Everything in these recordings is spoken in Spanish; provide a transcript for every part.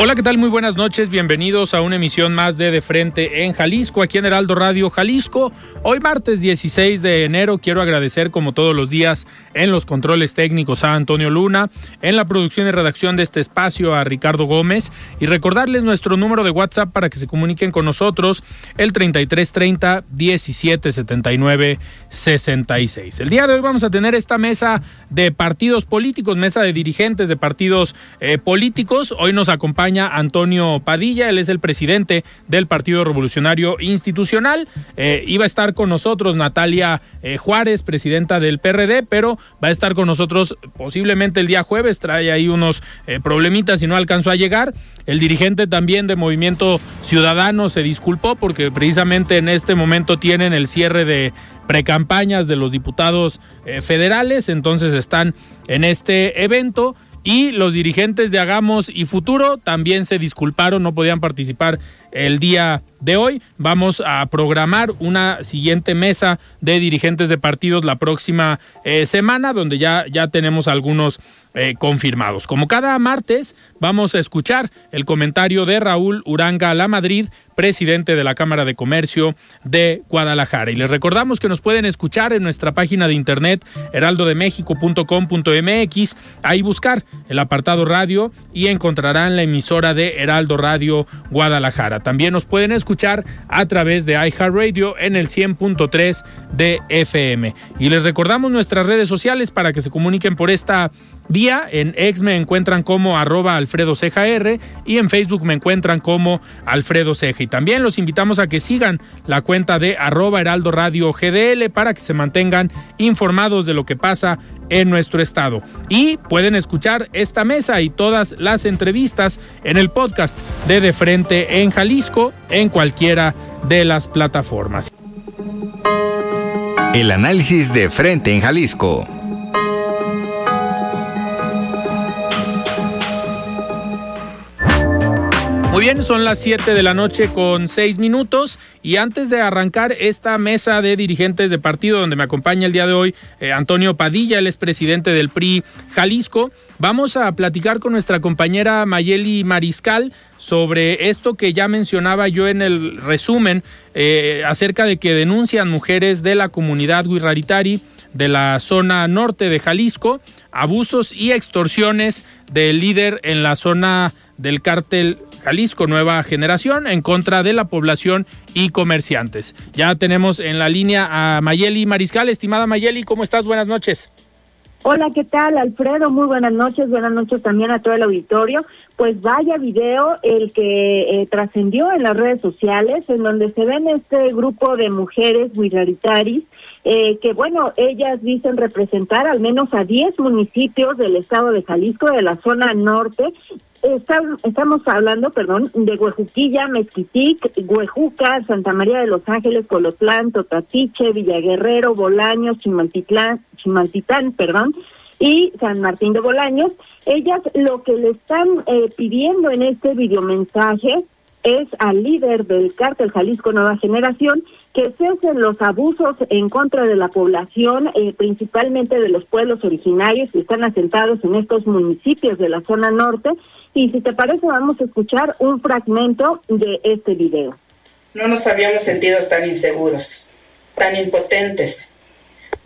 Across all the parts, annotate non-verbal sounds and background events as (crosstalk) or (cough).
Hola, ¿qué tal? Muy buenas noches. Bienvenidos a una emisión más de De Frente en Jalisco, aquí en Heraldo Radio Jalisco. Hoy martes 16 de enero quiero agradecer como todos los días en los controles técnicos a Antonio Luna, en la producción y redacción de este espacio a Ricardo Gómez y recordarles nuestro número de WhatsApp para que se comuniquen con nosotros el 3330 1779 66. El día de hoy vamos a tener esta mesa de partidos políticos, mesa de dirigentes de partidos eh, políticos. Hoy nos acompaña Antonio Padilla, él es el presidente del Partido Revolucionario Institucional. Eh, iba a estar con nosotros Natalia eh, Juárez, presidenta del PRD, pero va a estar con nosotros posiblemente el día jueves, trae ahí unos eh, problemitas y no alcanzó a llegar. El dirigente también de Movimiento Ciudadano se disculpó porque precisamente en este momento tienen el cierre de precampañas de los diputados federales, entonces están en este evento y los dirigentes de Hagamos y Futuro también se disculparon, no podían participar el día de hoy. Vamos a programar una siguiente mesa de dirigentes de partidos la próxima eh, semana, donde ya, ya tenemos algunos eh, confirmados. Como cada martes, vamos a escuchar el comentario de Raúl Uranga La Madrid, presidente de la Cámara de Comercio de Guadalajara. Y les recordamos que nos pueden escuchar en nuestra página de internet heraldodemexico.com.mx, ahí buscar el apartado radio y encontrarán la emisora de Heraldo Radio Guadalajara. También nos pueden escuchar a través de iHeartRadio en el 100.3 de FM. Y les recordamos nuestras redes sociales para que se comuniquen por esta vía. En X me encuentran como arroba Alfredo Ceja y en Facebook me encuentran como Alfredo Ceja. Y también los invitamos a que sigan la cuenta de arroba Heraldo Radio GDL para que se mantengan informados de lo que pasa en nuestro estado. Y pueden escuchar esta mesa y todas las entrevistas en el podcast de De Frente en Jalisco en cualquiera de las plataformas. El análisis de Frente en Jalisco. Muy bien, son las 7 de la noche con 6 minutos y antes de arrancar esta mesa de dirigentes de partido donde me acompaña el día de hoy eh, Antonio Padilla, él es presidente del PRI Jalisco, vamos a platicar con nuestra compañera Mayeli Mariscal sobre esto que ya mencionaba yo en el resumen eh, acerca de que denuncian mujeres de la comunidad Guirraritari de la zona norte de Jalisco, abusos y extorsiones del líder en la zona del cártel Jalisco Nueva Generación en contra de la población y comerciantes. Ya tenemos en la línea a Mayeli Mariscal. Estimada Mayeli, ¿cómo estás? Buenas noches. Hola, ¿qué tal, Alfredo? Muy buenas noches. Buenas noches también a todo el auditorio. Pues vaya video el que eh, trascendió en las redes sociales, en donde se ven este grupo de mujeres minoritaris, eh, que bueno, ellas dicen representar al menos a 10 municipios del estado de Jalisco, de la zona norte, estamos hablando, perdón, de Huejuquilla, Mezquitic, Huejuca, Santa María de los Ángeles, Colotlán, Totatiche, Villaguerrero, Bolaños, Chimaltitlán, Chimaltitán, perdón, y San Martín de Bolaños. Ellas lo que le están eh, pidiendo en este videomensaje es al líder del cártel Jalisco Nueva Generación que cesen los abusos en contra de la población, eh, principalmente de los pueblos originarios que están asentados en estos municipios de la zona norte. Y si te parece, vamos a escuchar un fragmento de este video. No nos habíamos sentido tan inseguros, tan impotentes,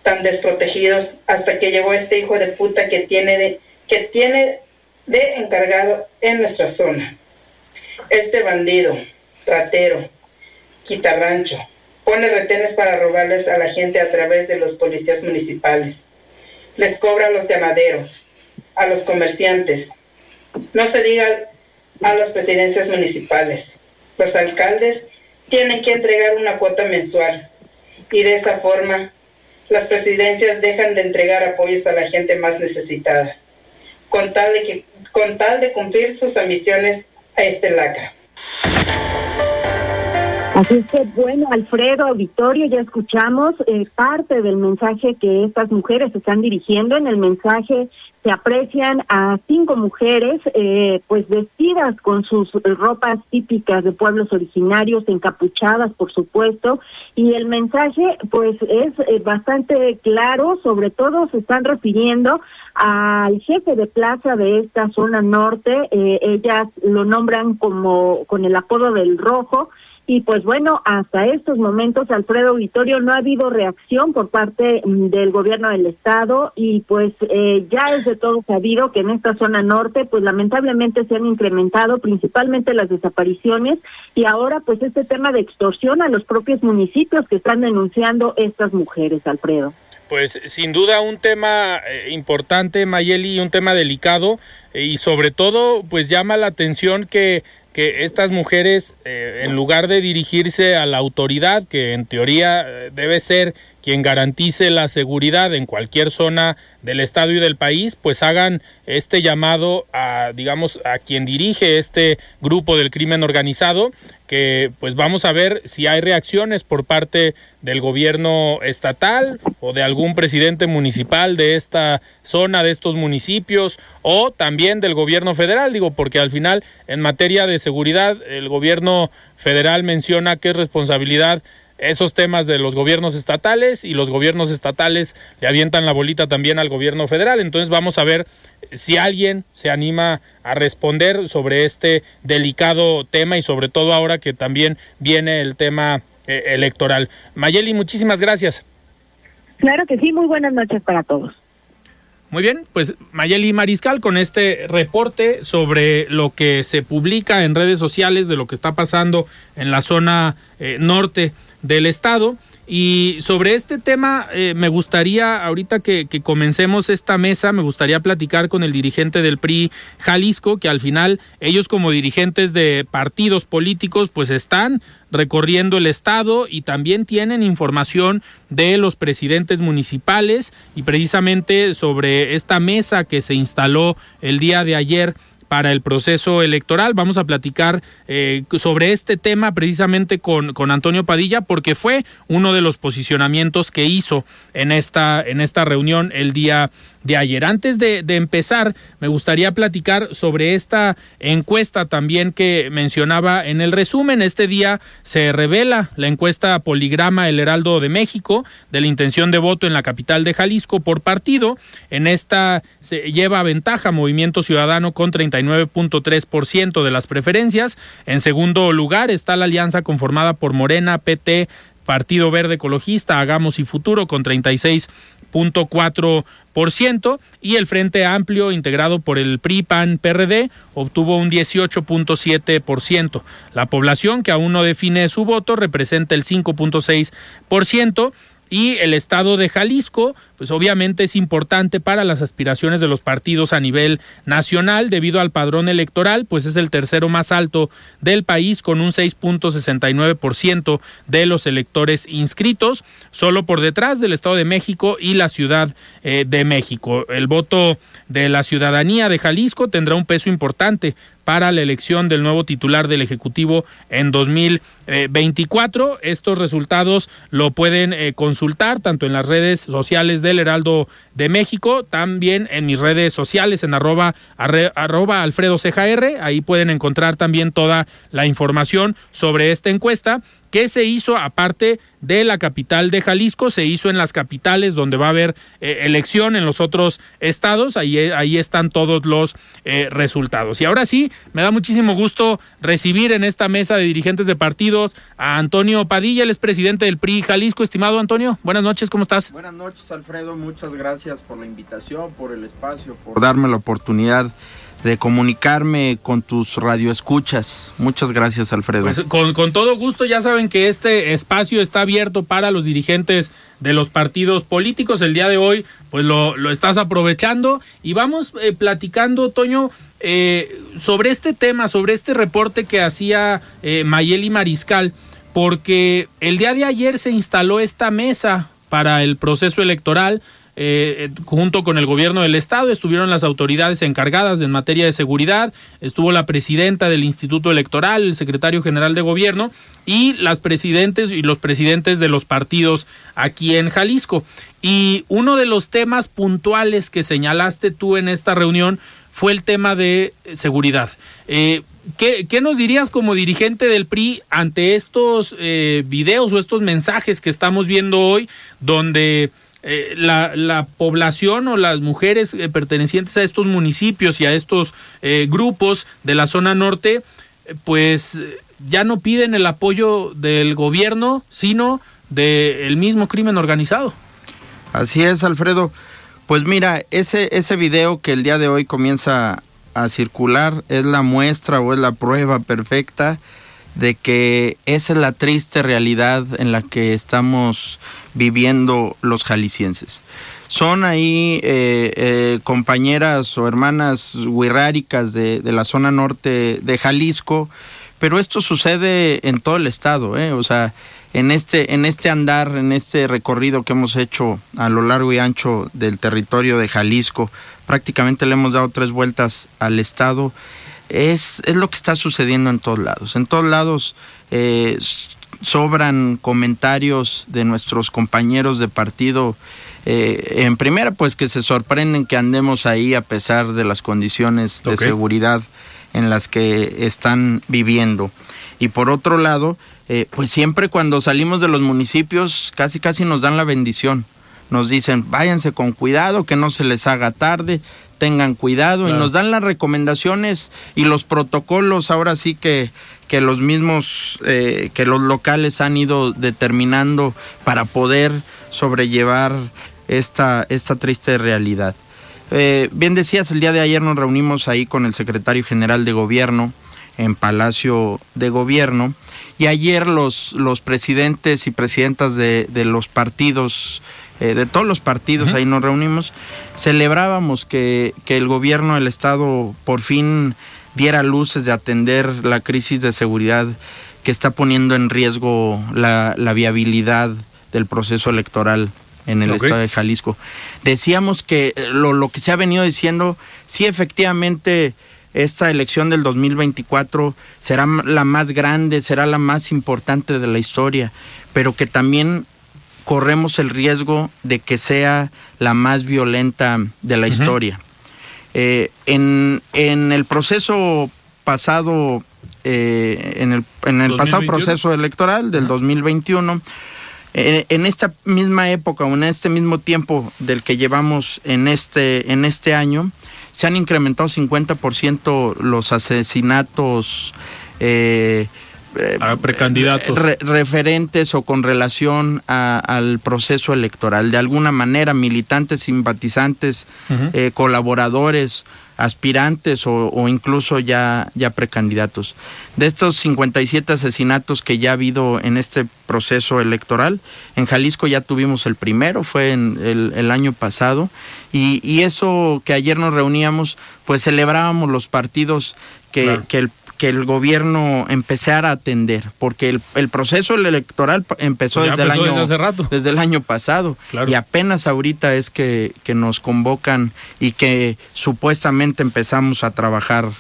tan desprotegidos hasta que llegó este hijo de puta que tiene de, que tiene de encargado en nuestra zona. Este bandido, ratero, quitarrancho, pone retenes para robarles a la gente a través de los policías municipales. Les cobra a los ganaderos, a los comerciantes. No se diga a las presidencias municipales. Los alcaldes tienen que entregar una cuota mensual y de esa forma las presidencias dejan de entregar apoyos a la gente más necesitada, con tal de, con tal de cumplir sus ambiciones a este lacra. Así es que, bueno, Alfredo Auditorio, ya escuchamos eh, parte del mensaje que estas mujeres están dirigiendo. En el mensaje se aprecian a cinco mujeres, eh, pues vestidas con sus ropas típicas de pueblos originarios, encapuchadas, por supuesto, y el mensaje, pues, es eh, bastante claro. Sobre todo se están refiriendo al jefe de plaza de esta zona norte. ellas lo nombran como con el apodo del Rojo y pues bueno, hasta estos momentos, Alfredo Auditorio, no ha habido reacción por parte mm, del gobierno del estado y pues eh, ya es de todo sabido que en esta zona norte, pues lamentablemente se han incrementado principalmente las desapariciones y ahora pues este tema de extorsión a los propios municipios que están denunciando estas mujeres, Alfredo. Pues sin duda un tema eh, importante, Mayeli, un tema delicado eh, y sobre todo pues llama la atención que que estas mujeres, eh, en lugar de dirigirse a la autoridad, que en teoría eh, debe ser quien garantice la seguridad en cualquier zona del estado y del país, pues hagan este llamado a, digamos, a quien dirige este grupo del crimen organizado, que pues vamos a ver si hay reacciones por parte del gobierno estatal o de algún presidente municipal de esta zona, de estos municipios, o también del gobierno federal, digo, porque al final en materia de seguridad el gobierno federal menciona que es responsabilidad esos temas de los gobiernos estatales y los gobiernos estatales le avientan la bolita también al gobierno federal. Entonces vamos a ver si alguien se anima a responder sobre este delicado tema y sobre todo ahora que también viene el tema eh, electoral. Mayeli, muchísimas gracias. Claro que sí, muy buenas noches para todos. Muy bien, pues Mayeli Mariscal con este reporte sobre lo que se publica en redes sociales de lo que está pasando en la zona eh, norte del Estado. Y sobre este tema eh, me gustaría, ahorita que, que, comencemos esta mesa, me gustaría platicar con el dirigente del PRI Jalisco, que al final ellos como dirigentes de partidos políticos pues están recorriendo el estado y también tienen información de los presidentes municipales y precisamente sobre esta mesa que se instaló el día de ayer para el proceso electoral. Vamos a platicar eh, sobre este tema precisamente con, con Antonio Padilla, porque fue uno de los posicionamientos que hizo en esta, en esta reunión el día de ayer. Antes de, empezar, me gustaría platicar sobre esta encuesta también que mencionaba en el resumen. Este día se revela la encuesta Poligrama El Heraldo de México de la intención de voto en la capital de Jalisco por partido. En esta se lleva ventaja Movimiento Ciudadano con 39.3% de las preferencias. En segundo lugar está la alianza conformada por Morena, PT, Partido Verde Ecologista, Hagamos y Futuro con 36.4 y el Frente Amplio integrado por el PRI PAN PRD obtuvo un 18.7%. La población que aún no define su voto representa el 5.6% y el estado de Jalisco, pues obviamente es importante para las aspiraciones de los partidos a nivel nacional debido al padrón electoral, pues es el tercero más alto del país con un 6.69% de los electores inscritos, solo por detrás del Estado de México y la Ciudad eh, de México. El voto de la ciudadanía de Jalisco tendrá un peso importante para la elección del nuevo titular del Ejecutivo en 2024. Estos resultados lo pueden eh, consultar tanto en las redes sociales del Heraldo de México, también en mis redes sociales en arroba, arroba Alfredo Ahí pueden encontrar también toda la información sobre esta encuesta que se hizo aparte de la capital de Jalisco, se hizo en las capitales donde va a haber eh, elección en los otros estados, ahí, ahí están todos los eh, resultados. Y ahora sí, me da muchísimo gusto recibir en esta mesa de dirigentes de partidos a Antonio Padilla, el es presidente del PRI Jalisco. Estimado Antonio, buenas noches, ¿cómo estás? Buenas noches, Alfredo, muchas gracias por la invitación, por el espacio, por darme la oportunidad de comunicarme con tus radioescuchas. Muchas gracias, Alfredo. Pues, con, con, todo gusto, ya saben que este espacio está abierto para los dirigentes de los partidos políticos. El día de hoy, pues lo, lo estás aprovechando y vamos eh, platicando, Toño, eh, sobre este tema, sobre este reporte que hacía eh, Mayeli Mariscal, porque el día de ayer se instaló esta mesa para el proceso electoral eh, junto con el gobierno del estado, estuvieron las autoridades encargadas en materia de seguridad, estuvo la presidenta del Instituto Electoral, el secretario general de gobierno y las presidentes y los presidentes de los partidos aquí en Jalisco. Y uno de los temas puntuales que señalaste tú en esta reunión fue el tema de seguridad. Eh, ¿qué, ¿qué, nos dirías como dirigente del PRI ante estos eh, videos o estos mensajes que estamos viendo hoy donde eh, la, la, población o las mujeres eh, pertenecientes a estos municipios y a estos eh, grupos de la zona norte, pues ya no piden el apoyo del gobierno, sino del mismo crimen organizado. Así es, Alfredo. Pues mira, ese, ese video que el día de hoy comienza a circular es la muestra o es la prueba perfecta de que esa es la triste realidad en la que estamos viviendo los jaliscienses. Son ahí eh, eh, compañeras o hermanas huirráricas de, de, la zona norte de Jalisco, pero esto sucede en todo el estado, ¿eh? o sea, en este, en este andar, en este recorrido que hemos hecho a lo largo y ancho del territorio de Jalisco, prácticamente le hemos dado tres vueltas al estado es, es lo que está sucediendo en todos lados. En todos lados eh, sobran comentarios de nuestros compañeros de partido. Eh, en primera, pues que se sorprenden que andemos ahí a pesar de las condiciones de okay. seguridad en las que están viviendo. Y por otro lado, eh, pues siempre cuando salimos de los municipios, casi casi nos dan la bendición. Nos dicen, váyanse con cuidado, que no se les haga tarde, tengan cuidado claro. y nos dan las recomendaciones y los protocolos ahora sí que, que los mismos, eh, que los locales han ido determinando para poder sobrellevar esta, esta triste realidad. Eh, bien decías, el día de ayer nos reunimos ahí con el secretario general de gobierno en Palacio de Gobierno y ayer los, los presidentes y presidentas de, de los partidos eh, de todos los partidos, uh -huh. ahí nos reunimos, celebrábamos que, que, el gobierno del Estado por fin diera luces de atender la crisis de seguridad que está poniendo en riesgo la, la viabilidad del proceso electoral en el okay. estado de Jalisco. Decíamos que lo, lo, que se ha venido diciendo, sí efectivamente esta elección del 2024 será la más grande, será la más importante de la historia, pero que también corremos el riesgo de que sea la más violenta de la uh -huh. historia. Eh, en, en, el proceso pasado, eh, en el, en el pasado proceso electoral del uh -huh. 2021, eh, en esta misma época o en este mismo tiempo del que llevamos en este, en este año, se han incrementado 50% los asesinatos eh, a precandidatos. Re, referentes o con relación a, al proceso electoral. De alguna manera, militantes, simpatizantes, uh -huh. eh, colaboradores, aspirantes o, o, incluso ya, ya precandidatos. De estos 57 asesinatos que ya ha habido en este proceso electoral, en Jalisco ya tuvimos el primero, fue en el, el año pasado, y, y, eso que ayer nos reuníamos, pues celebrábamos los partidos que, claro. que el que el gobierno empezara a atender, porque el, el proceso electoral empezó, pues desde, empezó el año, desde, hace rato. desde el año pasado claro. y apenas ahorita es que, que, nos convocan y que supuestamente empezamos a trabajar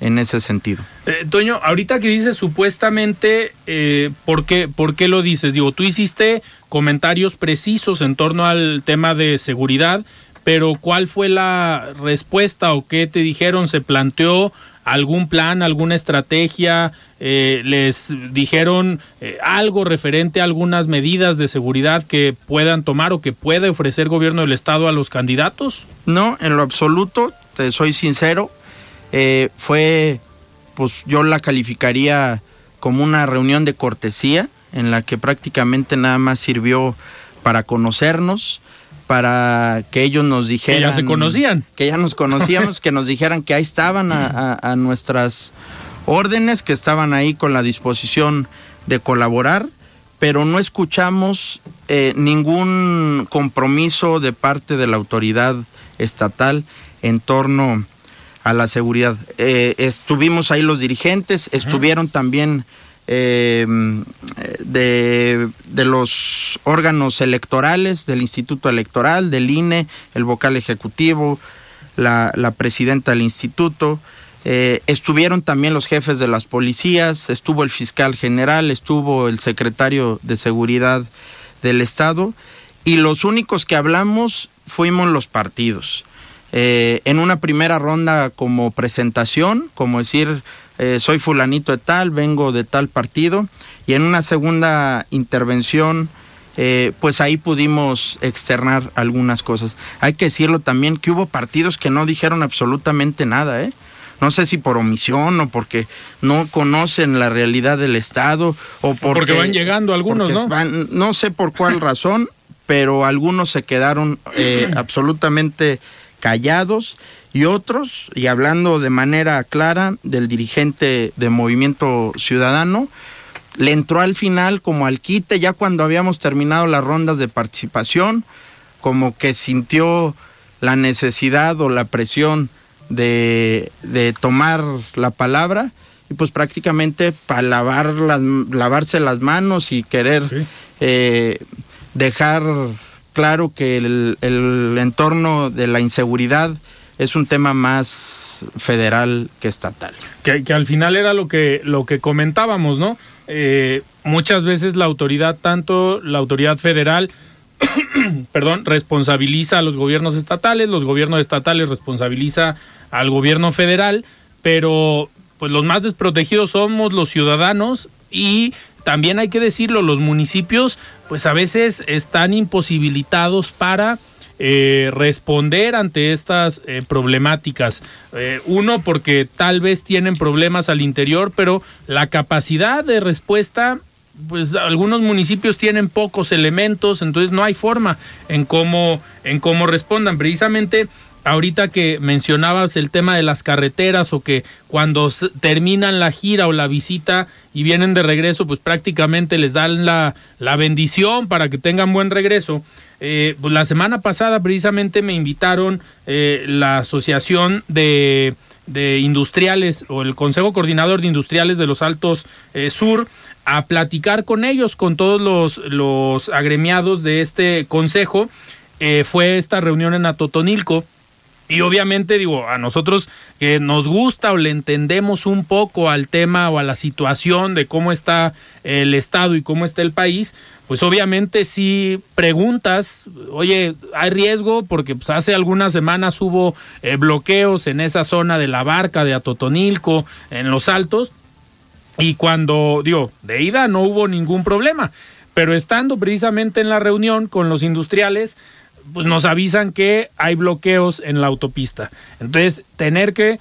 en ese sentido. Eh, Toño, ahorita que dices supuestamente, eh, ¿por, qué, ¿por qué lo dices? Digo, tú hiciste comentarios precisos en torno al tema de seguridad, pero ¿cuál fue la respuesta o qué te dijeron? ¿Se planteó algún plan, alguna estrategia? Eh, ¿Les dijeron eh, algo referente a algunas medidas de seguridad que puedan tomar o que pueda ofrecer gobierno del Estado a los candidatos? No, en lo absoluto, te soy sincero. Eh, fue, pues yo la calificaría como una reunión de cortesía en la que prácticamente nada más sirvió para conocernos, para que ellos nos dijeran. Que ya se conocían. Que ya nos conocíamos, que nos dijeran que ahí estaban a, nuestras órdenes, que estaban ahí con la disposición de colaborar, pero no escuchamos eh, ningún compromiso de parte de la autoridad estatal en torno a la seguridad. Eh, estuvimos ahí los dirigentes, estuvieron también eh, de, los órganos electorales, del Instituto Electoral, del INE, el vocal ejecutivo, la, presidenta del instituto. Eh, estuvieron también los jefes de las policías, estuvo el fiscal general, estuvo el secretario de seguridad del Estado y los únicos que hablamos fuimos los partidos. Eh, en una primera ronda como presentación, como decir, eh, soy fulanito de tal, vengo de tal partido, y en una segunda intervención, eh, pues ahí pudimos externar algunas cosas. Hay que decirlo también que hubo partidos que no dijeron absolutamente nada, ¿eh? No sé si por omisión o porque no conocen la realidad del Estado o porque, van llegando algunos, ¿no? no sé por cuál (laughs) razón, pero algunos se quedaron eh, (clears throat) absolutamente callados y otros, y hablando de manera clara del dirigente de Movimiento Ciudadano, le entró al final como al quite, ya cuando habíamos terminado las rondas de participación, como que sintió la necesidad o la presión de, tomar la palabra y pues prácticamente para lavar las, lavarse las manos y querer eh, dejar claro que el, el entorno de la inseguridad es un tema más federal que estatal. Que, al final era lo que, lo que comentábamos, ¿no? Eh, muchas veces la autoridad, tanto la autoridad federal, (coughs) perdón, responsabiliza a los gobiernos estatales, los gobiernos estatales responsabiliza al gobierno federal, pero pues los más desprotegidos somos los ciudadanos y también hay que decirlo, los municipios pues a veces están imposibilitados para eh, responder ante estas eh, problemáticas. Eh, uno, porque tal vez tienen problemas al interior, pero la capacidad de respuesta pues algunos municipios tienen pocos elementos, entonces no hay forma en cómo, en cómo respondan. Precisamente ahorita que mencionabas el tema de las carreteras o que cuando terminan la gira o la visita y vienen de regreso, pues prácticamente les dan la, la bendición para que tengan buen regreso. Eh, pues la semana pasada precisamente me invitaron eh, la Asociación de, Industriales o el Consejo Coordinador de Industriales de los Altos eh, Sur a platicar con ellos, con todos los, los agremiados de este consejo. fue esta reunión en Atotonilco. Y obviamente digo, a nosotros que nos gusta o le entendemos un poco al tema o a la situación de cómo está el Estado y cómo está el país, pues obviamente si preguntas, oye, hay riesgo porque pues, hace algunas semanas hubo eh, bloqueos en esa zona de la barca de Atotonilco, en los altos, y cuando, digo, de ida no hubo ningún problema, pero estando precisamente en la reunión con los industriales, pues nos avisan que hay bloqueos en la autopista. Entonces, tener que,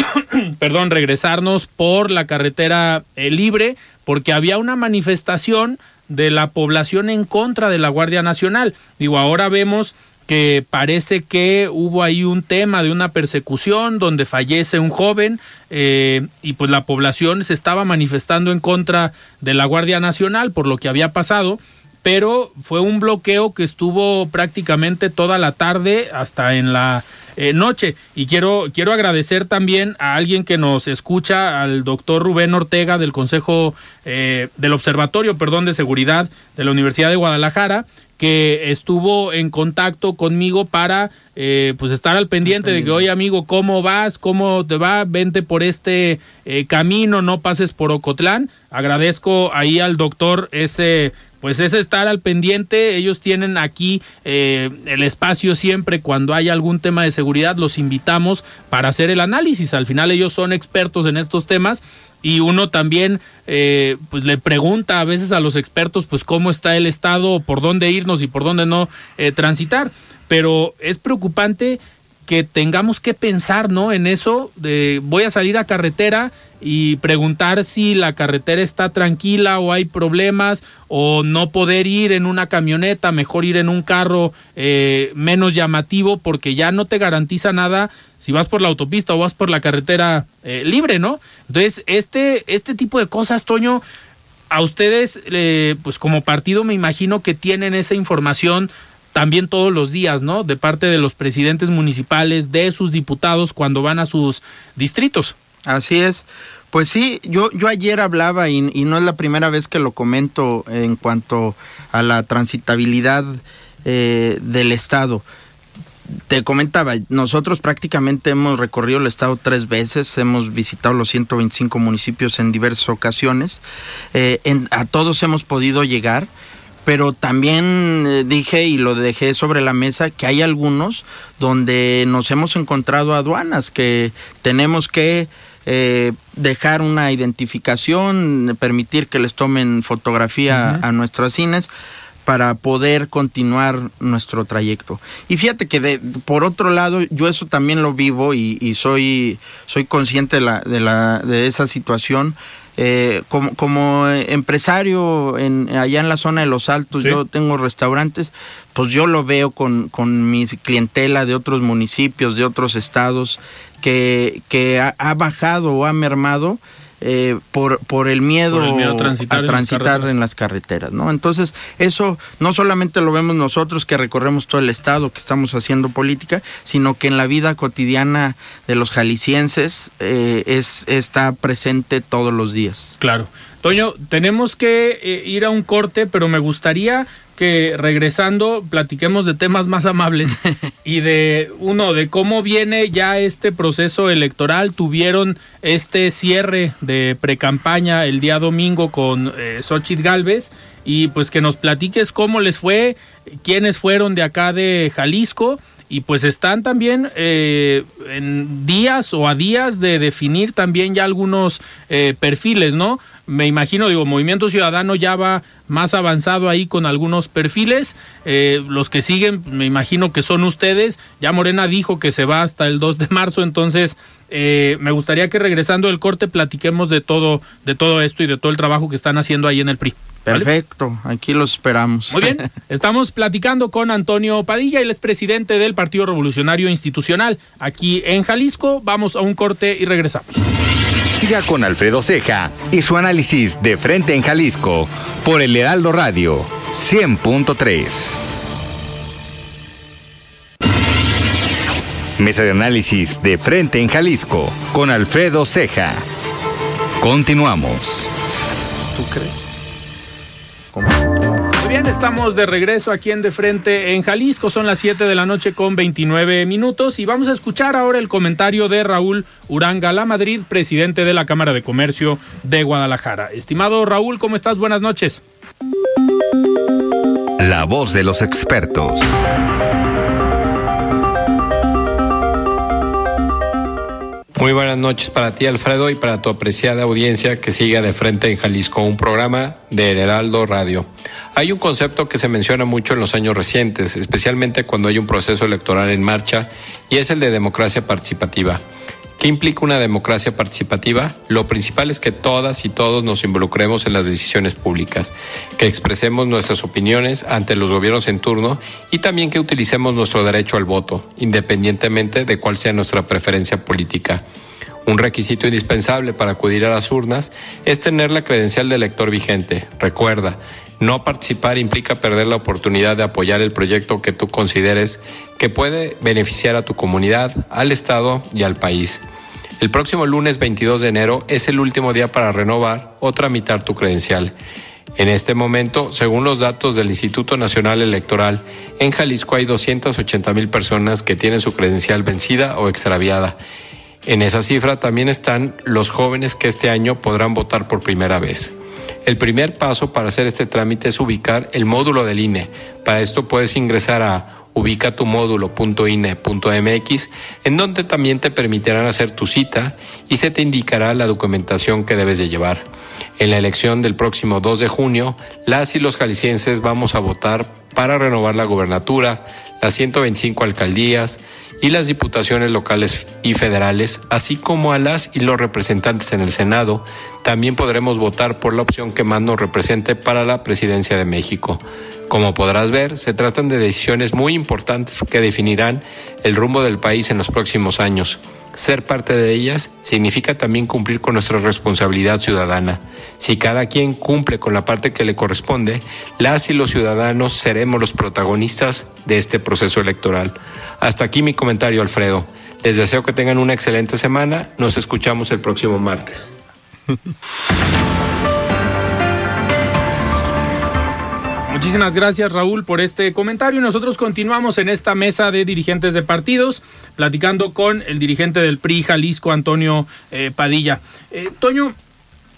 (coughs) perdón, regresarnos por la carretera eh, libre, porque había una manifestación de la población en contra de la Guardia Nacional. Digo, ahora vemos que parece que hubo ahí un tema de una persecución donde fallece un joven eh, y pues la población se estaba manifestando en contra de la Guardia Nacional por lo que había pasado pero fue un bloqueo que estuvo prácticamente toda la tarde hasta en la eh, noche. Y quiero, quiero agradecer también a alguien que nos escucha, al doctor Rubén Ortega del Consejo eh, del Observatorio, perdón, de Seguridad de la Universidad de Guadalajara, que estuvo en contacto conmigo para eh, pues estar al pendiente de que, oye amigo, ¿cómo vas? ¿Cómo te va? Vente por este camino, no pases por Ocotlán. Agradezco ahí al doctor ese pues es estar al pendiente. Ellos tienen aquí eh, el espacio siempre cuando hay algún tema de seguridad, los invitamos para hacer el análisis. Al final ellos son expertos en estos temas y uno también eh, pues le pregunta a veces a los expertos pues cómo está el estado, por dónde irnos y por dónde no eh, transitar. Pero es preocupante que tengamos que pensar, ¿no? En eso, de voy a salir a carretera y preguntar si la carretera está tranquila o hay problemas o no poder ir en una camioneta, mejor ir en un carro eh, menos llamativo porque ya no te garantiza nada si vas por la autopista o vas por la carretera eh, libre, ¿no? Entonces, este, este tipo de cosas, Toño, a ustedes, eh, pues como partido me imagino que tienen esa información también todos los días, ¿no? De parte de los presidentes municipales, de sus diputados cuando van a sus distritos. Así es. Pues sí, yo, yo ayer hablaba y, no es la primera vez que lo comento en cuanto a la transitabilidad eh, del Estado. Te comentaba, nosotros prácticamente hemos recorrido el Estado tres veces, hemos visitado los 125 municipios en diversas ocasiones, eh, a todos hemos podido llegar pero también eh, dije y lo dejé sobre la mesa que hay algunos donde nos hemos encontrado aduanas que tenemos que eh, dejar una identificación, permitir que les tomen fotografía a nuestros cines para poder continuar nuestro trayecto. Y fíjate que de, por otro lado, yo eso también lo vivo y, soy, soy consciente de, la, de, la, de esa situación. Eh, como, como empresario en, allá en la zona de Los Altos, yo tengo restaurantes, pues yo lo veo con, con mi clientela de otros municipios, de otros estados, que, que ha, bajado o ha mermado eh, por, por el miedo, a transitar, en, las carreteras, ¿no? Entonces, eso no solamente lo vemos nosotros que recorremos todo el estado, que estamos haciendo política, sino que en la vida cotidiana de los jaliscienses eh, es, está presente todos los días. Claro. Toño, tenemos que eh, ir a un corte, pero me gustaría que regresando platiquemos de temas más amables (laughs) y de uno de cómo viene ya este proceso electoral. Tuvieron este cierre de precampaña el día domingo con eh, Xochitl Galvez y pues que nos platiques cómo les fue, quiénes fueron de acá de Jalisco y pues están también eh, en días o a días de definir también ya algunos eh, perfiles, ¿no? Me imagino, digo, Movimiento Ciudadano ya va más avanzado ahí con algunos perfiles. Eh, los que siguen, me imagino que son ustedes. Ya Morena dijo que se va hasta el 2 de marzo, entonces me gustaría que regresando del corte platiquemos de todo, de todo esto y de todo el trabajo que están haciendo ahí en el PRI. Perfecto, aquí los esperamos. Muy bien, (laughs) estamos platicando con Antonio Padilla, él es presidente del Partido Revolucionario Institucional aquí en Jalisco. Vamos a un corte y regresamos. Siga con Alfredo Ceja y su análisis de frente en Jalisco por el Heraldo Radio 100.3. Mesa de análisis de frente en Jalisco con Alfredo Ceja. Continuamos. ¿Tú crees? Muy bien, estamos de regreso aquí en De Frente en Jalisco. Son las 7 de la noche con 29 minutos y vamos a escuchar ahora el comentario de Raúl Uranga La Madrid, presidente de la Cámara de Comercio de Guadalajara. Estimado Raúl, ¿cómo estás? Buenas noches. La voz de los expertos. Muy buenas noches para ti, Alfredo, y para tu apreciada audiencia que sigue de frente en Jalisco, un programa de Heraldo Radio. Hay un concepto que se menciona mucho en los años recientes, especialmente cuando hay un proceso electoral en marcha, y es el de democracia participativa. ¿Qué implica una democracia participativa? Lo principal es que todas y todos nos involucremos en las decisiones públicas, que expresemos nuestras opiniones ante los gobiernos en turno y también que utilicemos nuestro derecho al voto, independientemente de cuál sea nuestra preferencia política. Un requisito indispensable para acudir a las urnas es tener la credencial de elector vigente. Recuerda, no participar implica perder la oportunidad de apoyar el proyecto que tú consideres que puede beneficiar a tu comunidad, al Estado y al país. El próximo lunes 22 de enero es el último día para renovar o tramitar tu credencial. En este momento, según los datos del Instituto Nacional Electoral, en Jalisco hay 280 mil personas que tienen su credencial vencida o extraviada. En esa cifra también están los jóvenes que este año podrán votar por primera vez. El primer paso para hacer este trámite es ubicar el módulo del INE. Para esto puedes ingresar a ubicatumodulo.ine.mx, en donde también te permitirán hacer tu cita y se te indicará la documentación que debes de llevar. En la elección del próximo 2 de junio, las y los jaliscienses vamos a votar para renovar la gobernatura, las 125 alcaldías y las diputaciones locales y federales, así como a las y los representantes en el Senado, también podremos votar por la opción que más nos represente para la presidencia de México. Como podrás ver, se tratan de decisiones muy importantes que definirán el rumbo del país en los próximos años. Ser parte de ellas significa también cumplir con nuestra responsabilidad ciudadana. Si cada quien cumple con la parte que le corresponde, las y los ciudadanos seremos los protagonistas de este proceso electoral. Hasta aquí mi comentario, Alfredo. Les deseo que tengan una excelente semana. Nos escuchamos el próximo martes. (laughs) Muchísimas gracias Raúl por este comentario. Nosotros continuamos en esta mesa de dirigentes de partidos, platicando con el dirigente del PRI Jalisco, Antonio eh, Padilla. Eh, Toño,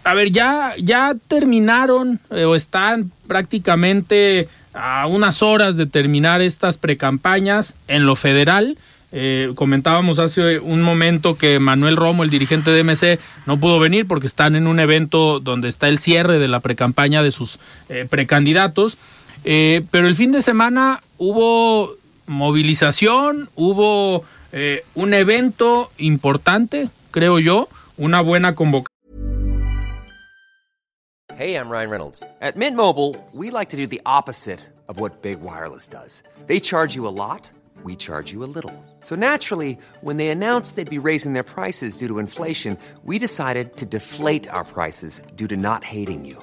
a ver, ya, ya terminaron eh, o están prácticamente a unas horas de terminar estas precampañas en lo federal. Comentábamos hace un momento que Manuel Romo, el dirigente de MC, no pudo venir porque están en un evento donde está el cierre de la precampaña de sus precandidatos. Eh, pero el fin de semana hubo movilización, hubo un evento importante, creo yo, una buena convocatoria. Hey, I'm Ryan Reynolds. At Mint Mobile, we like to do the opposite of what Big Wireless does. They charge you a lot. we charge you a little. So naturally, when they announced they'd be raising their prices due to inflation, we decided to deflate our prices due to not hating you.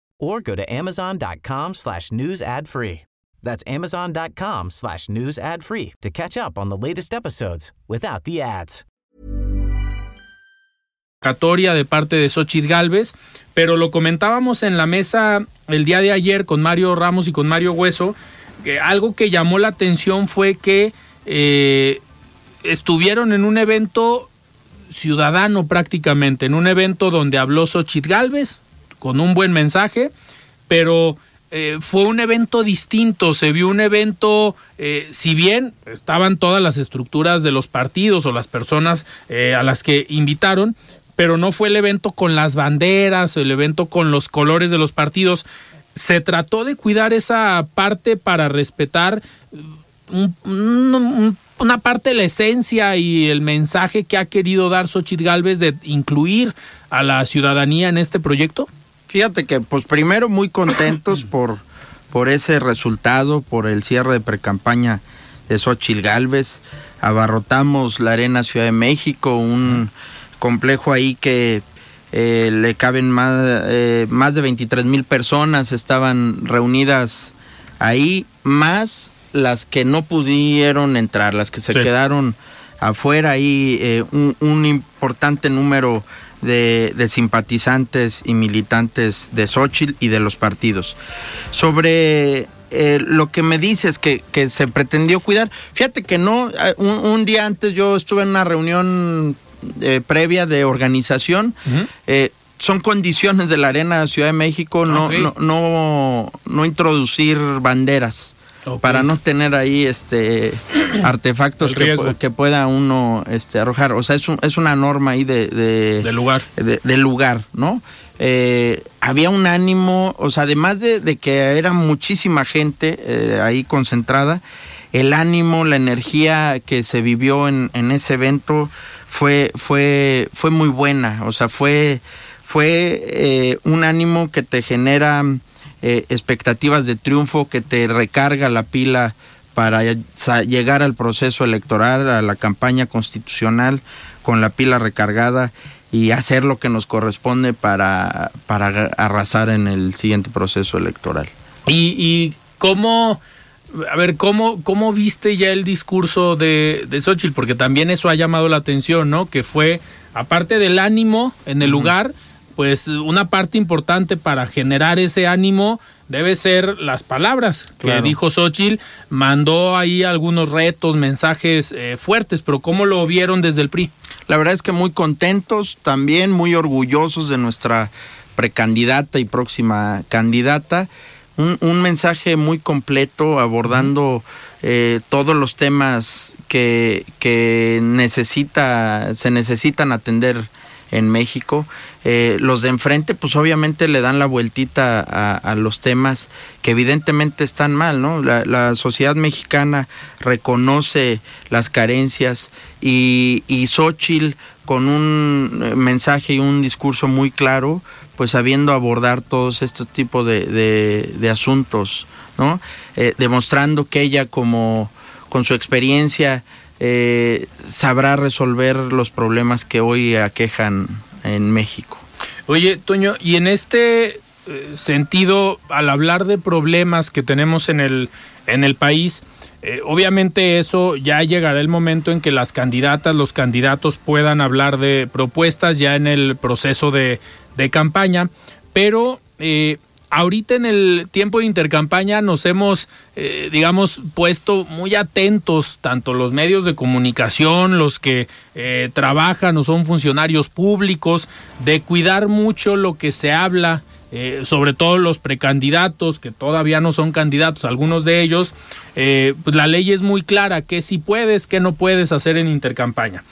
or go to amazon.com slash news ad free. That's amazon.com slash news ad free to catch up on the latest episodes without the ads. de parte de Galvez, pero lo comentábamos en la mesa el día de ayer con Mario Ramos y con Mario Hueso, algo que llamó la atención fue que eh, estuvieron en un evento ciudadano prácticamente, en un evento donde habló Xochitl Galvez con un buen mensaje, pero eh, fue un evento distinto, se vio un evento, eh, si bien estaban todas las estructuras de los partidos o las personas a las que invitaron, pero no fue el evento con las banderas o el evento con los colores de los partidos, se trató de cuidar esa parte para respetar una parte de la esencia y el mensaje que ha querido dar Xochitl Galvez de incluir a la ciudadanía en este proyecto? Fíjate que, pues primero muy contentos (coughs) por, por ese resultado, por el cierre de precampaña de Xochitl Galvez. Abarrotamos la Arena Ciudad de México, un complejo ahí que eh, le caben más, eh, más de 23 mil personas, estaban reunidas ahí, más las que no pudieron entrar, las que se quedaron afuera ahí, eh, un, importante número de, simpatizantes y militantes de Xochitl y de los partidos. Sobre lo que me dices que, que, se pretendió cuidar, fíjate que no, un, día antes yo estuve en una reunión eh, previa de organización. Eh, son condiciones de la Arena Ciudad de México no, no, no, introducir banderas. Para no tener ahí este (clears throat) artefactos que, que, pueda uno este arrojar. O sea es, es una norma ahí de, de, lugar. de, lugar no eh, había un ánimo o sea además de, que era muchísima gente ahí concentrada el ánimo la energía que se vivió en, en ese evento fue, fue, fue muy buena, o sea, fue, fue eh, un ánimo que te genera eh, expectativas de triunfo, que te recarga la pila para llegar al proceso electoral, a la campaña constitucional con la pila recargada y hacer lo que nos corresponde para, para arrasar en el siguiente proceso electoral. ¿Y, y cómo a ver, ¿cómo, ¿cómo viste ya el discurso de, de Xochitl? Porque también eso ha llamado la atención, ¿no? Que fue, aparte del ánimo en el lugar, pues una parte importante para generar ese ánimo debe ser las palabras que dijo Xochitl. Mandó ahí algunos retos, mensajes eh, fuertes, pero ¿cómo lo vieron desde el PRI? La verdad es que muy contentos, también muy orgullosos de nuestra precandidata y próxima candidata. Un, mensaje muy completo abordando eh, todos los temas que, que necesita, se necesitan atender en México. Eh, los de enfrente, pues obviamente le dan la vueltita a, los temas que evidentemente están mal, ¿no? La, sociedad mexicana reconoce las carencias y, y Xochitl con un mensaje y un discurso muy claro, pues sabiendo abordar todos estos tipos de, asuntos, ¿no? Eh, demostrando que ella como con su experiencia eh, sabrá resolver los problemas que hoy aquejan en México. Oye, Toño, y en este eh, sentido, al hablar de problemas que tenemos en el, en el país, eh, obviamente eso ya llegará el momento en que las candidatas, los candidatos puedan hablar de propuestas ya en el proceso de, de campaña, pero ahorita en el tiempo de intercampaña nos hemos, eh, digamos, puesto muy atentos, tanto los medios de comunicación, los que eh, trabajan o son funcionarios públicos, de cuidar mucho lo que se habla. Eh, sobre todo los precandidatos, que todavía no son candidatos, algunos de ellos, pues la ley es muy clara, que si puedes, que no puedes hacer en intercampaña.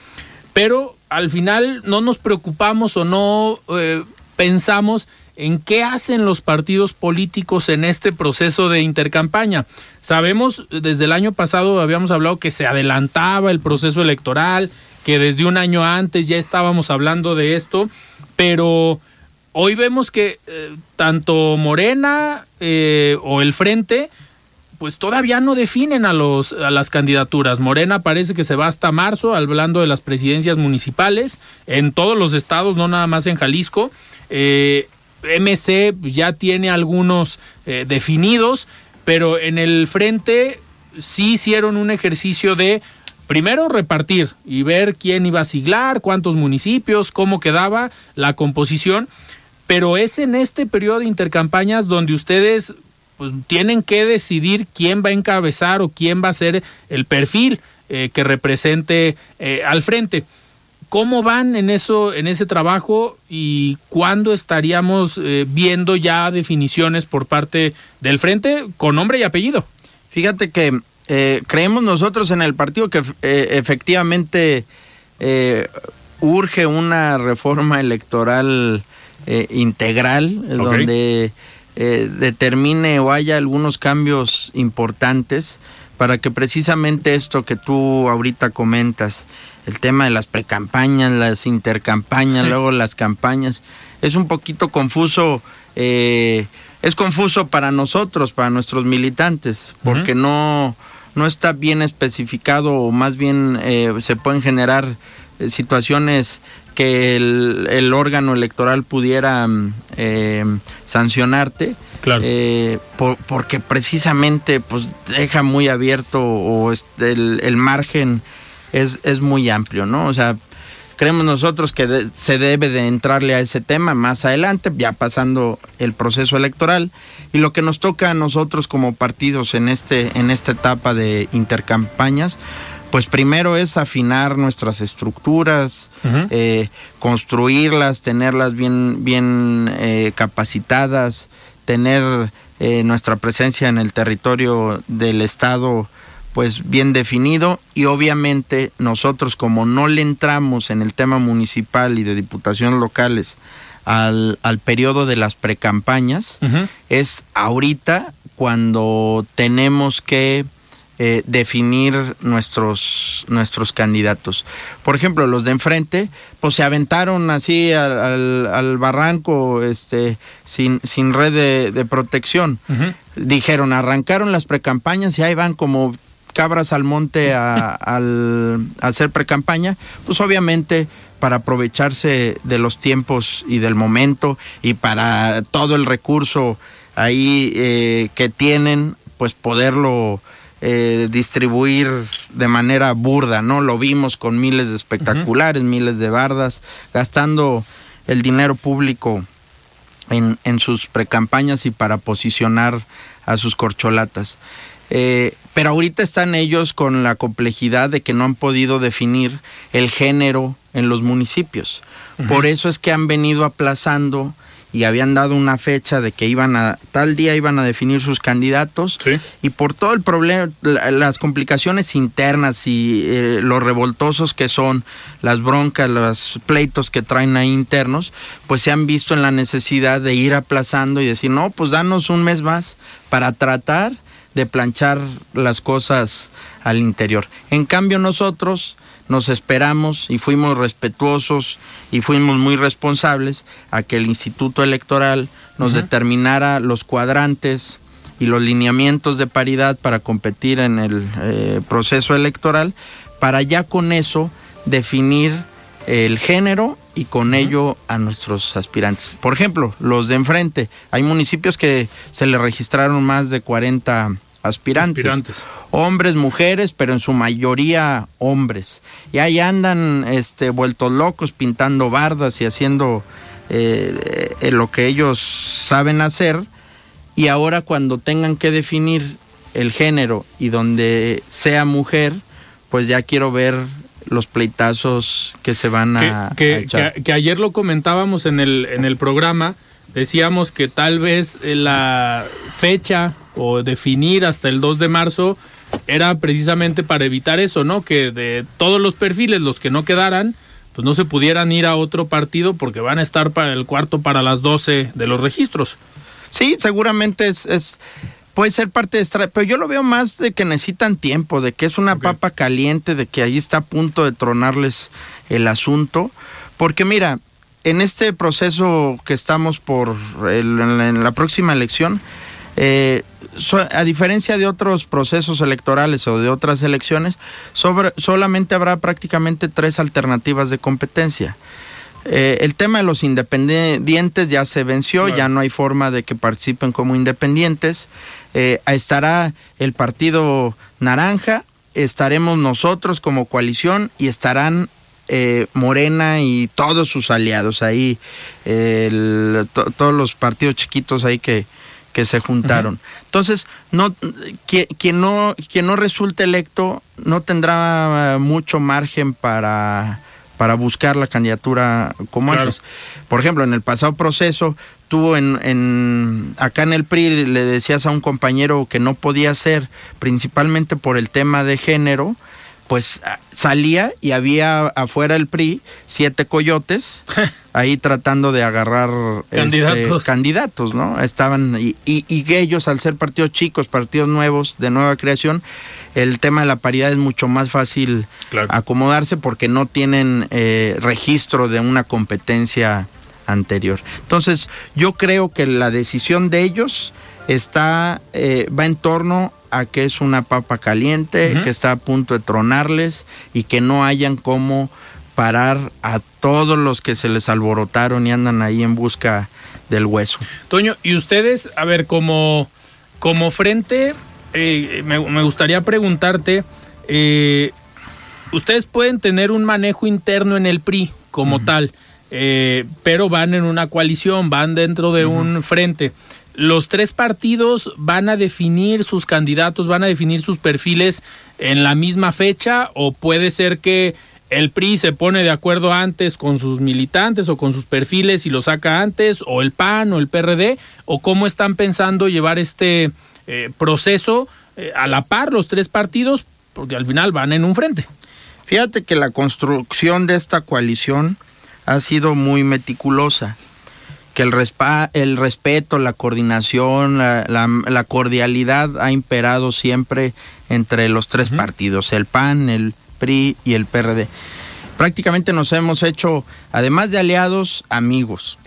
Pero al final no nos preocupamos o no pensamos en qué hacen los partidos políticos en este proceso de intercampaña. Sabemos, desde el año pasado habíamos hablado que se adelantaba el proceso electoral, que desde un año antes ya estábamos hablando de esto, pero hoy vemos que eh, tanto Morena eh, o el Frente, pues todavía no definen a, los, a las candidaturas. Morena parece que se va hasta marzo, hablando de las presidencias municipales, en todos los estados, no nada más en Jalisco. Eh, MC ya tiene algunos eh, definidos, pero en el frente sí hicieron un ejercicio de primero repartir y ver quién iba a siglar, cuántos municipios, cómo quedaba la composición, pero es en este periodo de intercampañas donde ustedes pues, tienen que decidir quién va a encabezar o quién va a ser el perfil eh, que represente eh, al frente. ¿Cómo van en eso, en ese trabajo y cuándo estaríamos eh, viendo ya definiciones por parte del frente con nombre y apellido? Fíjate que eh, creemos nosotros en el partido que eh, efectivamente urge una reforma electoral integral donde determine o haya algunos cambios importantes para que precisamente esto que tú ahorita comentas, el tema de las precampañas, las intercampañas, luego las campañas. Es un poquito confuso, eh, es confuso para nosotros, para nuestros militantes, porque no, no está bien especificado o más bien eh, se pueden generar eh, situaciones que el, órgano electoral pudiera sancionarte. Claro. porque precisamente pues deja muy abierto o el, el margen es, es muy amplio, ¿no? O sea, creemos nosotros que se debe de entrarle a ese tema más adelante, ya pasando el proceso electoral. Y lo que nos toca a nosotros como partidos en, este, en esta etapa de intercampañas, pues primero es afinar nuestras estructuras, eh, construirlas, tenerlas bien, bien eh, capacitadas, tener eh, nuestra presencia en el territorio del Estado pues bien definido y obviamente nosotros como no le entramos en el tema municipal y de diputaciones locales al, al periodo de las precampañas, es ahorita cuando tenemos que eh, definir nuestros, nuestros candidatos. Por ejemplo, los de enfrente, pues se aventaron así al, al, barranco este, sin, sin red de, protección. Dijeron, arrancaron las precampañas y ahí van como cabras al monte a, al hacer precampaña, pues obviamente para aprovecharse de los tiempos y del momento y para todo el recurso ahí eh, que tienen, pues poderlo eh, distribuir de manera burda, ¿no? Lo vimos con miles de espectaculares, miles de bardas, gastando el dinero público en, en sus precampañas y para posicionar a sus corcholatas. Eh, pero ahorita están ellos con la complejidad de que no han podido definir el género en los municipios. Por eso es que han venido aplazando y habían dado una fecha de que iban a tal día iban a definir sus candidatos. Y por todo el problema las complicaciones internas y eh, los revoltosos que son las broncas los pleitos que traen ahí internos pues se han visto en la necesidad de ir aplazando y decir no pues danos un mes más para tratar de planchar las cosas al interior. En cambio nosotros nos esperamos y fuimos respetuosos y fuimos muy responsables a que el Instituto Electoral nos determinara los cuadrantes y los lineamientos de paridad para competir en el eh, proceso electoral, para ya con eso definir el género y con ello a nuestros aspirantes. Por ejemplo, los de enfrente, hay municipios que se le registraron más de 40 aspirantes. Hombres, mujeres, pero en su mayoría hombres. Y ahí andan este, vueltos locos pintando bardas y haciendo eh, eh, lo que ellos saben hacer. Y ahora cuando tengan que definir el género y donde sea mujer, pues ya quiero ver los pleitazos que se van a, que, Que, ayer lo comentábamos en el, en el programa, decíamos que tal vez eh, la fecha o definir hasta el 2 de marzo era precisamente para evitar eso, ¿no? Que de todos los perfiles, los que no quedaran, pues no se pudieran ir a otro partido porque van a estar para el cuarto para las 12 de los registros. Sí, seguramente es, es puede ser parte de pero yo lo veo más de que necesitan tiempo, de que es una papa caliente, de que ahí está a punto de tronarles el asunto, porque mira, en este proceso que estamos por en la próxima elección, eh, a diferencia de otros procesos electorales o de otras elecciones, solamente habrá prácticamente tres alternativas de competencia. Eh, el tema de los independientes ya se venció, ya no hay forma de que participen como independientes. Eh, estará el partido naranja, estaremos nosotros como coalición y estarán Morena y todos sus aliados ahí, todos los partidos chiquitos ahí que, que se juntaron. Entonces, no, quien, no, quien no resulte electo no tendrá mucho margen para, para buscar la candidatura como antes. Por ejemplo, en el pasado proceso, tuvo en, en, acá en el PRI le decías a un compañero que no podía ser, principalmente por el tema de género, pues ah, salía y había afuera el PRI siete coyotes (laughs) ahí tratando de agarrar candidatos, este, candidatos ¿no? Estaban y, y, ellos al ser partidos chicos, partidos nuevos de nueva creación, el tema de la paridad es mucho más fácil acomodarse porque no tienen eh, registro de una competencia anterior. Entonces yo creo que la decisión de ellos está eh, va en torno a que es una papa caliente, que está a punto de tronarles y que no hayan cómo parar a todos los que se les alborotaron y andan ahí en busca del hueso. Toño, y ustedes, a ver, como, como frente, eh, me, gustaría preguntarte, eh, ustedes pueden tener un manejo interno en el PRI como tal, eh, pero van en una coalición, van dentro de un frente los tres partidos van a definir sus candidatos, van a definir sus perfiles en la misma fecha o puede ser que el PRI se pone de acuerdo antes con sus militantes o con sus perfiles y lo saca antes, o el PAN o el PRD, o cómo están pensando llevar este eh, proceso eh, a la par los tres partidos, porque al final van en un frente. Fíjate que la construcción de esta coalición ha sido muy meticulosa que el, el respeto, la coordinación, la, cordialidad ha imperado siempre entre los tres partidos, el PAN, el PRI y el PRD. Prácticamente nos hemos hecho, además de aliados, amigos.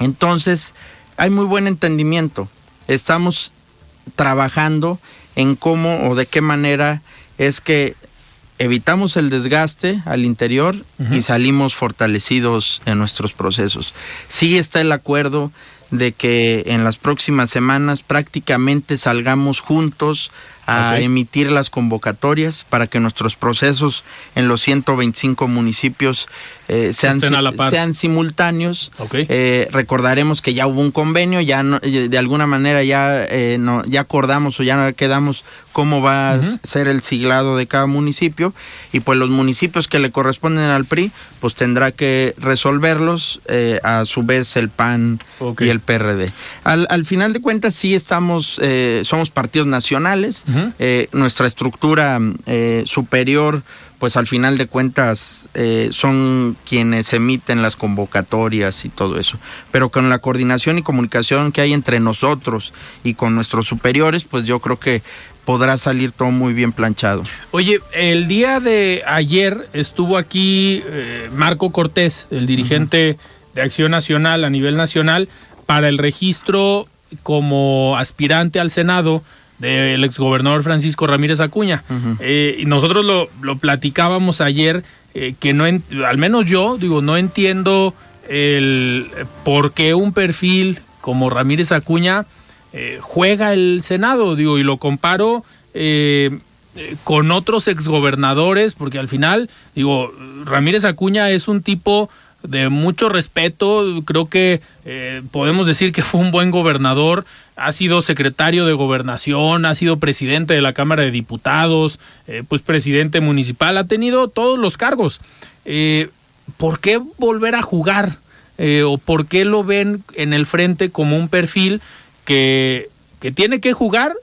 Entonces, hay muy buen entendimiento. Estamos trabajando en cómo o de qué manera es que evitamos el desgaste al interior y salimos fortalecidos en nuestros procesos. Sí está el acuerdo de que en las próximas semanas prácticamente salgamos juntos a emitir las convocatorias para que nuestros procesos en los 125 municipios eh, sean, sean simultáneos. Eh, recordaremos que ya hubo un convenio, ya de alguna manera ya, eh, no, ya acordamos o ya quedamos cómo va a ser el siglado de cada municipio y pues los municipios que le corresponden al PRI pues tendrá que resolverlos a su vez el PAN y el PRD. Al, al, final de cuentas sí estamos, somos partidos nacionales, nuestra estructura superior pues al final de cuentas eh, son quienes emiten las convocatorias y todo eso. Pero con la coordinación y comunicación que hay entre nosotros y con nuestros superiores, pues yo creo que podrá salir todo muy bien planchado. Oye, el día de ayer estuvo aquí eh, Marco Cortés, el dirigente de Acción Nacional a nivel nacional, para el registro como aspirante al Senado del exgobernador Francisco Ramírez Acuña. Eh, y nosotros lo, lo platicábamos ayer, eh, que no, al menos yo, digo, no entiendo el por qué un perfil como Ramírez Acuña eh, juega el Senado, digo, y lo comparo con otros exgobernadores, porque al final, digo, Ramírez Acuña es un tipo de mucho respeto, creo que podemos decir que fue un buen gobernador, ha sido secretario de gobernación, ha sido presidente de la Cámara de Diputados, eh, pues presidente municipal, ha tenido todos los cargos. Eh, ¿Por qué volver a jugar? Eh, ¿O por qué lo ven en el frente como un perfil que, que tiene que jugar?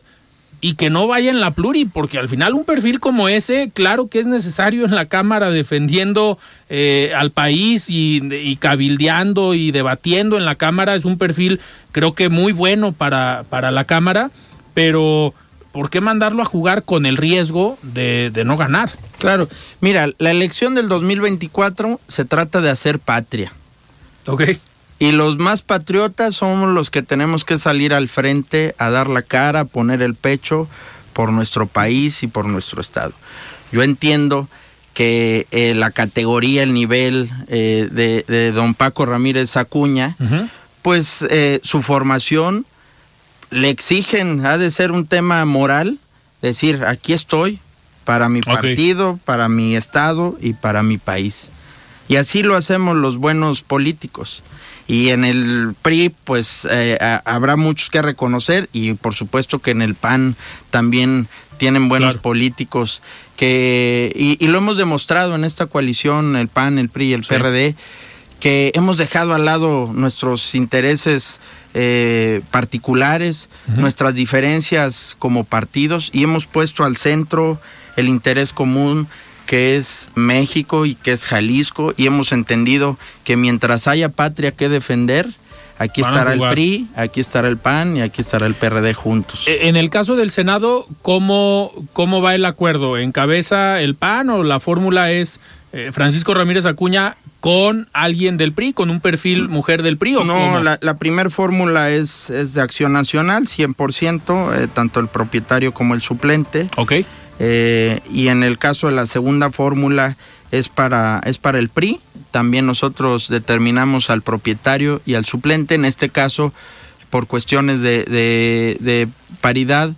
Y que no vaya en la pluri, porque al final un perfil como ese, claro que es necesario en la Cámara defendiendo eh, al país y, cabildeando y debatiendo en la Cámara, es un perfil creo que muy bueno para, para la Cámara, pero ¿por qué mandarlo a jugar con el riesgo de, de no ganar? Claro, mira, la elección del 2024 se trata de hacer patria. Ok. Y los más patriotas somos los que tenemos que salir al frente a dar la cara, a poner el pecho por nuestro país y por nuestro estado. Yo entiendo que eh, la categoría, el nivel eh, de, don Paco Ramírez Acuña, pues eh, su formación le exigen, ha de ser un tema moral, decir, aquí estoy para mi partido, para mi estado y para mi país. Y así lo hacemos los buenos políticos. Y en el PRI, pues eh, habrá muchos que reconocer y por supuesto que en el PAN también tienen buenos políticos que, y, lo hemos demostrado en esta coalición, el PAN, el PRI y el PRD, que hemos dejado al lado nuestros intereses eh, particulares, nuestras diferencias como partidos y hemos puesto al centro el interés común que es México y que es Jalisco y hemos entendido que mientras haya patria que defender, aquí estará el PRI, aquí estará el PAN y aquí estará el PRD juntos. E, en el caso del Senado, ¿cómo, cómo va el acuerdo? ¿Encabeza el PAN o la fórmula es eh, Francisco Ramírez Acuña con alguien del PRI, con un perfil mujer del PRI? ¿o no, la, la primera fórmula es, es de Acción Nacional, 100%, eh, tanto el propietario como el suplente. Ok. Eh, y en el caso de la segunda fórmula es para, es para el PRI. También nosotros determinamos al propietario y al suplente. En este caso, por cuestiones de, de, paridad,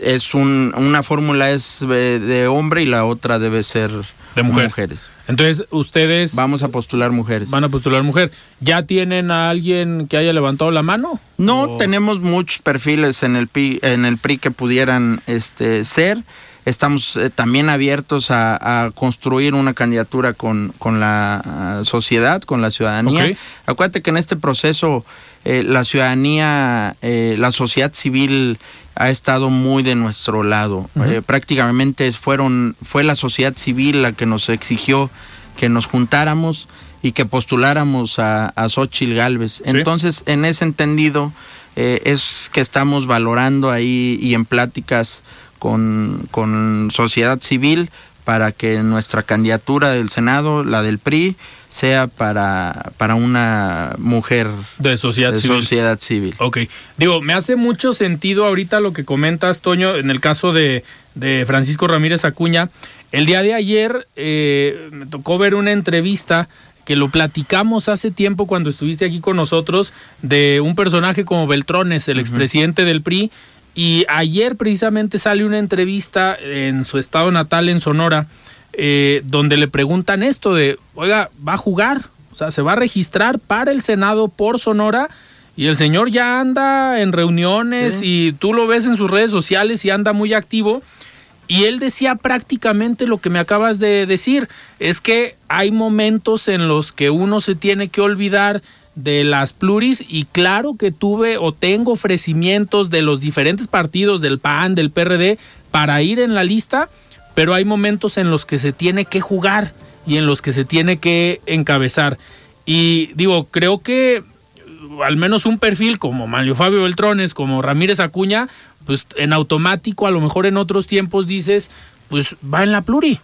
es un, una fórmula es de hombre y la otra debe ser de mujeres. Entonces, ustedes... Vamos a postular mujeres. Van a postular mujer. ¿Ya tienen a alguien que haya levantado la mano? No, tenemos muchos perfiles en el, PRI, en el PRI que pudieran este, ser. Estamos eh, también abiertos a, construir una candidatura con, con la ah, sociedad, con la ciudadanía. Acuérdate que en este proceso eh, la ciudadanía, eh, la sociedad civil ha estado muy de nuestro lado. prácticamente fueron, fue la sociedad civil la que nos exigió que nos juntáramos y que postuláramos a, a Xochitl Galvez. Entonces, en ese entendido, es que estamos valorando ahí y en pláticas con, con sociedad civil para que nuestra candidatura del Senado, la del PRI, sea para, para una mujer de sociedad de civil. Sociedad civil. Ok. Digo, me hace mucho sentido ahorita lo que comentas, Toño, en el caso de, de Francisco Ramírez Acuña. El día de ayer eh, me tocó ver una entrevista que lo platicamos hace tiempo cuando estuviste aquí con nosotros, de un personaje como Beltrones, el expresidente del PRI, Y ayer precisamente sale una entrevista en su estado natal en Sonora, eh, donde le preguntan esto de, oiga, ¿va a jugar? O sea, ¿se va a registrar para el Senado por Sonora? Y el señor ya anda en reuniones y tú lo ves en sus redes sociales y anda muy activo. Y él decía prácticamente lo que me acabas de decir, es que hay momentos en los que uno se tiene que olvidar de las pluris y claro que tuve o tengo ofrecimientos de los diferentes partidos del PAN, del PRD para ir en la lista, pero hay momentos en los que se tiene que jugar y en los que se tiene que encabezar. Y digo, creo que al menos un perfil como Mario Fabio Beltrones, como Ramírez Acuña, pues en automático, a lo mejor en otros tiempos dices, pues va en la pluri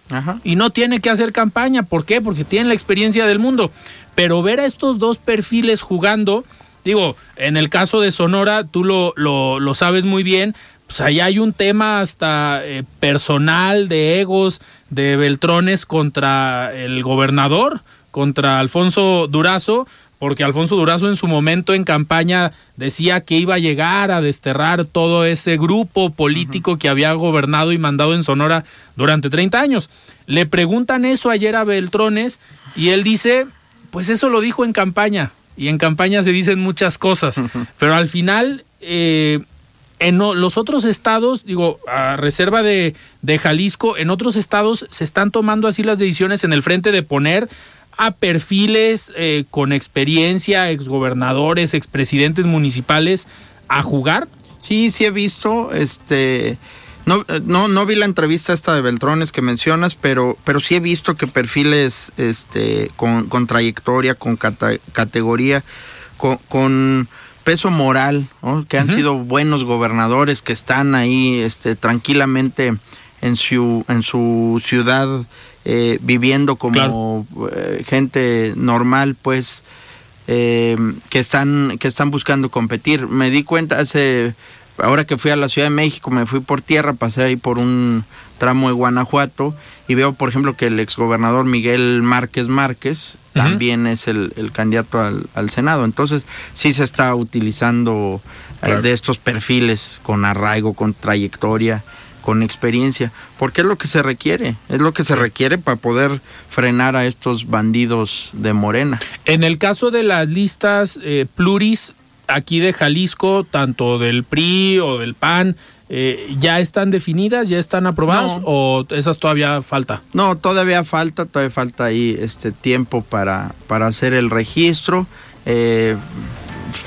y no tiene que hacer campaña. ¿Por qué? Porque tiene la experiencia del mundo. Pero ver a estos dos perfiles jugando, digo, en el caso de Sonora, tú lo, lo, sabes muy bien, pues ahí hay un tema hasta eh, personal de egos de Beltrones contra el gobernador, contra Alfonso Durazo, porque Alfonso Durazo en su momento en campaña decía que iba a llegar a desterrar todo ese grupo político que había gobernado y mandado en Sonora durante 30 años. Le preguntan eso ayer a Beltrones y él dice, pues eso lo dijo en campaña, y en campaña se dicen muchas cosas, (laughs) pero al final... Eh, en los otros estados, digo, a reserva de, de Jalisco, en otros estados se están tomando así las decisiones en el frente de poner a perfiles eh, con experiencia, exgobernadores, expresidentes municipales a jugar? Sí, sí he visto, este, no, no, no vi la entrevista esta de Beltrones que mencionas, pero, pero sí he visto que perfiles este, con, con trayectoria, con categoría, con, peso moral, que han sido buenos gobernadores, que están ahí este, tranquilamente en su, en su ciudad eh, viviendo como eh, gente normal, pues, eh, que, están, que están buscando competir. Me di cuenta hace, ahora que fui a la Ciudad de México, me fui por tierra, pasé ahí por un tramo de Guanajuato y veo, por ejemplo, que el exgobernador Miguel Márquez Márquez también es el, candidato al, Senado. Entonces, sí se está utilizando de estos perfiles con arraigo, con trayectoria con experiencia, porque es lo que se requiere, es lo que se requiere para poder frenar a estos bandidos de Morena. En el caso de las listas eh, pluris aquí de Jalisco, tanto del PRI o del PAN, eh, ¿ya están definidas, ya están aprobadas o esas todavía falta? No, todavía falta, todavía falta ahí este tiempo para, para hacer el registro. Eh,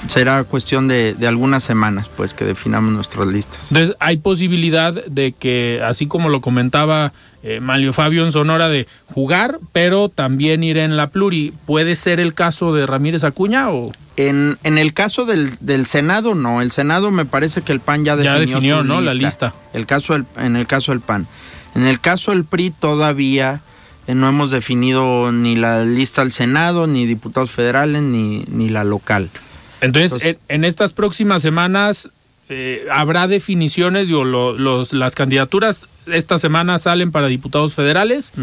será cuestión de, algunas semanas, pues, que definamos nuestras listas. Entonces, hay posibilidad de que, así como lo comentaba eh, Malio Fabio en Sonora, de jugar, pero también ir en la pluri. ¿Puede ser el caso de Ramírez Acuña o...? En, en el caso del, del Senado, no. El Senado me parece que el PAN ya definió, ya definió ¿no? la lista. El caso en el caso del PAN. En el caso del PRI todavía eh, no hemos definido ni la lista al Senado, ni diputados federales, ni, ni la local. Entonces, en, estas próximas semanas eh, habrá definiciones, digo, los, las candidaturas esta semana salen para diputados federales,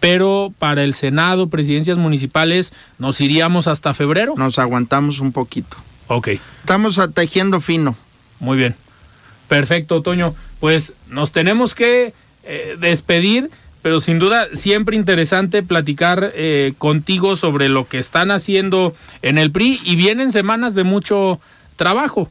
pero para el Senado, presidencias municipales, nos iríamos hasta febrero. Nos aguantamos un poquito. Ok. Estamos tejiendo fino. Muy bien. Perfecto, Toño. Pues nos tenemos que eh, despedir pero sin duda siempre interesante platicar eh, contigo sobre lo que están haciendo en el PRI y vienen semanas de mucho trabajo.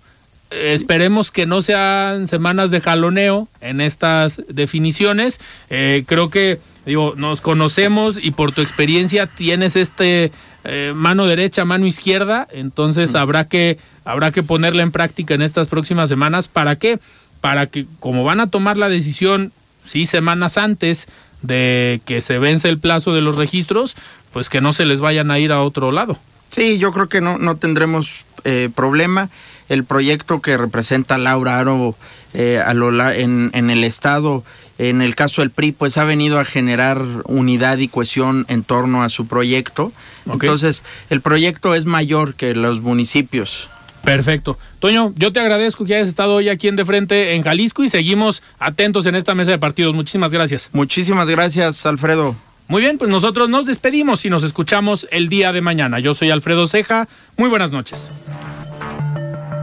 Esperemos que no sean semanas de jaloneo en estas definiciones. Eh, creo que digo, nos conocemos y por tu experiencia tienes este eh, mano derecha, mano izquierda, entonces mm. habrá que habrá que ponerla en práctica en estas próximas semanas. ¿Para qué? Para que como van a tomar la decisión sí semanas antes de que se vence el plazo de los registros, pues que no se les vayan a ir a otro lado. Sí, yo creo que no, no tendremos eh, problema. El proyecto que representa Laura Aro eh, en, en el Estado, en el caso del PRI, pues ha venido a generar unidad y cohesión en torno a su proyecto. Entonces, el proyecto es mayor que los municipios. Perfecto. Toño, yo te agradezco que hayas estado hoy aquí en De Frente en Jalisco y seguimos atentos en esta mesa de partidos. Muchísimas gracias. Muchísimas gracias, Alfredo. Muy bien, pues nosotros nos despedimos y nos escuchamos el día de mañana. Yo soy Alfredo Ceja. Muy buenas noches.